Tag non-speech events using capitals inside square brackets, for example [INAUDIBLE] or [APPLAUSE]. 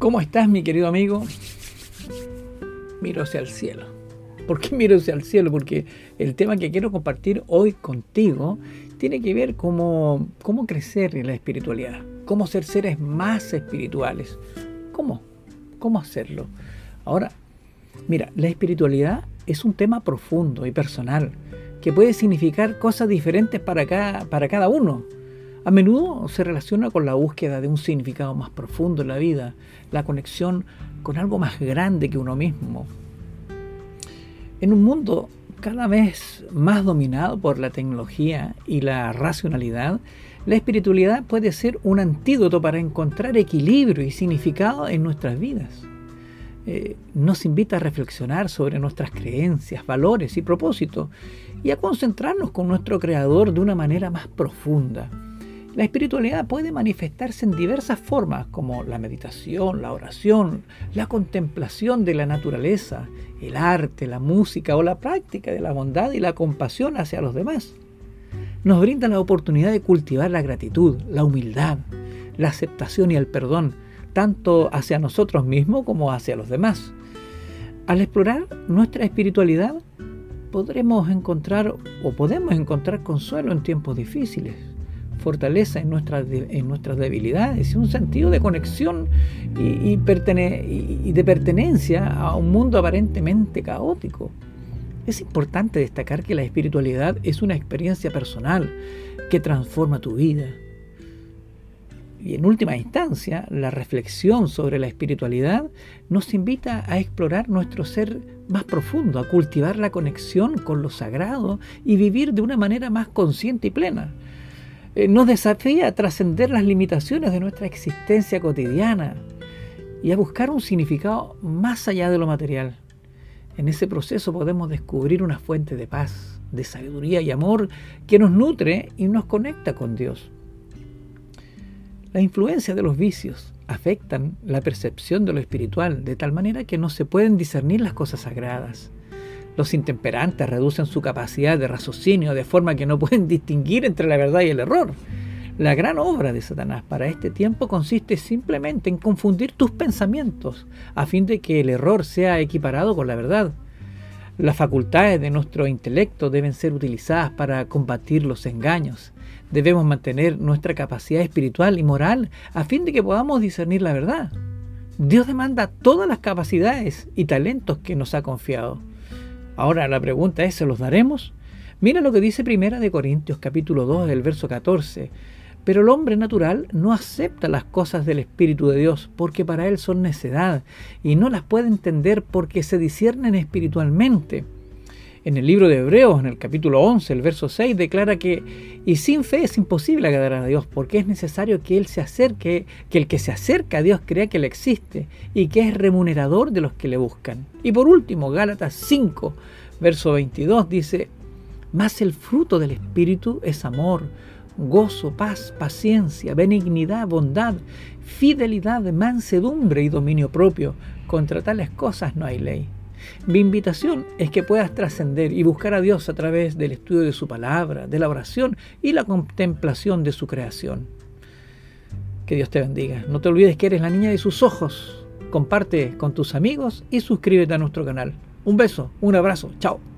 ¿Cómo estás, mi querido amigo? Miro hacia el cielo. ¿Por qué miro hacia el cielo? Porque el tema que quiero compartir hoy contigo tiene que ver cómo, cómo crecer en la espiritualidad, cómo ser seres más espirituales. ¿Cómo? ¿Cómo hacerlo? Ahora, mira, la espiritualidad es un tema profundo y personal que puede significar cosas diferentes para cada, para cada uno. A menudo se relaciona con la búsqueda de un significado más profundo en la vida, la conexión con algo más grande que uno mismo. En un mundo cada vez más dominado por la tecnología y la racionalidad, la espiritualidad puede ser un antídoto para encontrar equilibrio y significado en nuestras vidas. Eh, nos invita a reflexionar sobre nuestras creencias, valores y propósitos y a concentrarnos con nuestro Creador de una manera más profunda. La espiritualidad puede manifestarse en diversas formas, como la meditación, la oración, la contemplación de la naturaleza, el arte, la música o la práctica de la bondad y la compasión hacia los demás. Nos brinda la oportunidad de cultivar la gratitud, la humildad, la aceptación y el perdón, tanto hacia nosotros mismos como hacia los demás. Al explorar nuestra espiritualidad, podremos encontrar o podemos encontrar consuelo en tiempos difíciles fortaleza en nuestras, en nuestras debilidades y un sentido de conexión y de pertenencia a un mundo aparentemente caótico. Es importante destacar que la espiritualidad es una experiencia personal que transforma tu vida. Y en última instancia, la reflexión sobre la espiritualidad nos invita a explorar nuestro ser más profundo, a cultivar la conexión con lo sagrado y vivir de una manera más consciente y plena. Eh, nos desafía a trascender las limitaciones de nuestra existencia cotidiana y a buscar un significado más allá de lo material. En ese proceso podemos descubrir una fuente de paz, de sabiduría y amor que nos nutre y nos conecta con Dios. La influencia de los vicios afectan la percepción de lo espiritual de tal manera que no se pueden discernir las cosas sagradas. Los intemperantes reducen su capacidad de raciocinio de forma que no pueden [LAUGHS] distinguir entre la verdad y el error. La gran obra de Satanás para este tiempo consiste simplemente en confundir tus pensamientos a fin de que el error sea equiparado con la verdad. Las facultades de nuestro intelecto deben ser utilizadas para combatir los engaños. Debemos mantener nuestra capacidad espiritual y moral a fin de que podamos discernir la verdad. Dios demanda todas las capacidades y talentos que nos ha confiado. Ahora la pregunta es, ¿se los daremos? Mira lo que dice Primera de Corintios capítulo 2 del verso 14. Pero el hombre natural no acepta las cosas del Espíritu de Dios porque para él son necedad y no las puede entender porque se disciernen espiritualmente. En el libro de Hebreos, en el capítulo 11, el verso 6, declara que y sin fe es imposible agradar a Dios porque es necesario que Él se acerque, que el que se acerca a Dios crea que Él existe y que es remunerador de los que le buscan. Y por último, Gálatas 5, verso 22 dice, mas el fruto del Espíritu es amor, gozo, paz, paciencia, benignidad, bondad, fidelidad, mansedumbre y dominio propio. Contra tales cosas no hay ley. Mi invitación es que puedas trascender y buscar a Dios a través del estudio de su palabra, de la oración y la contemplación de su creación. Que Dios te bendiga. No te olvides que eres la niña de sus ojos. Comparte con tus amigos y suscríbete a nuestro canal. Un beso, un abrazo. Chao.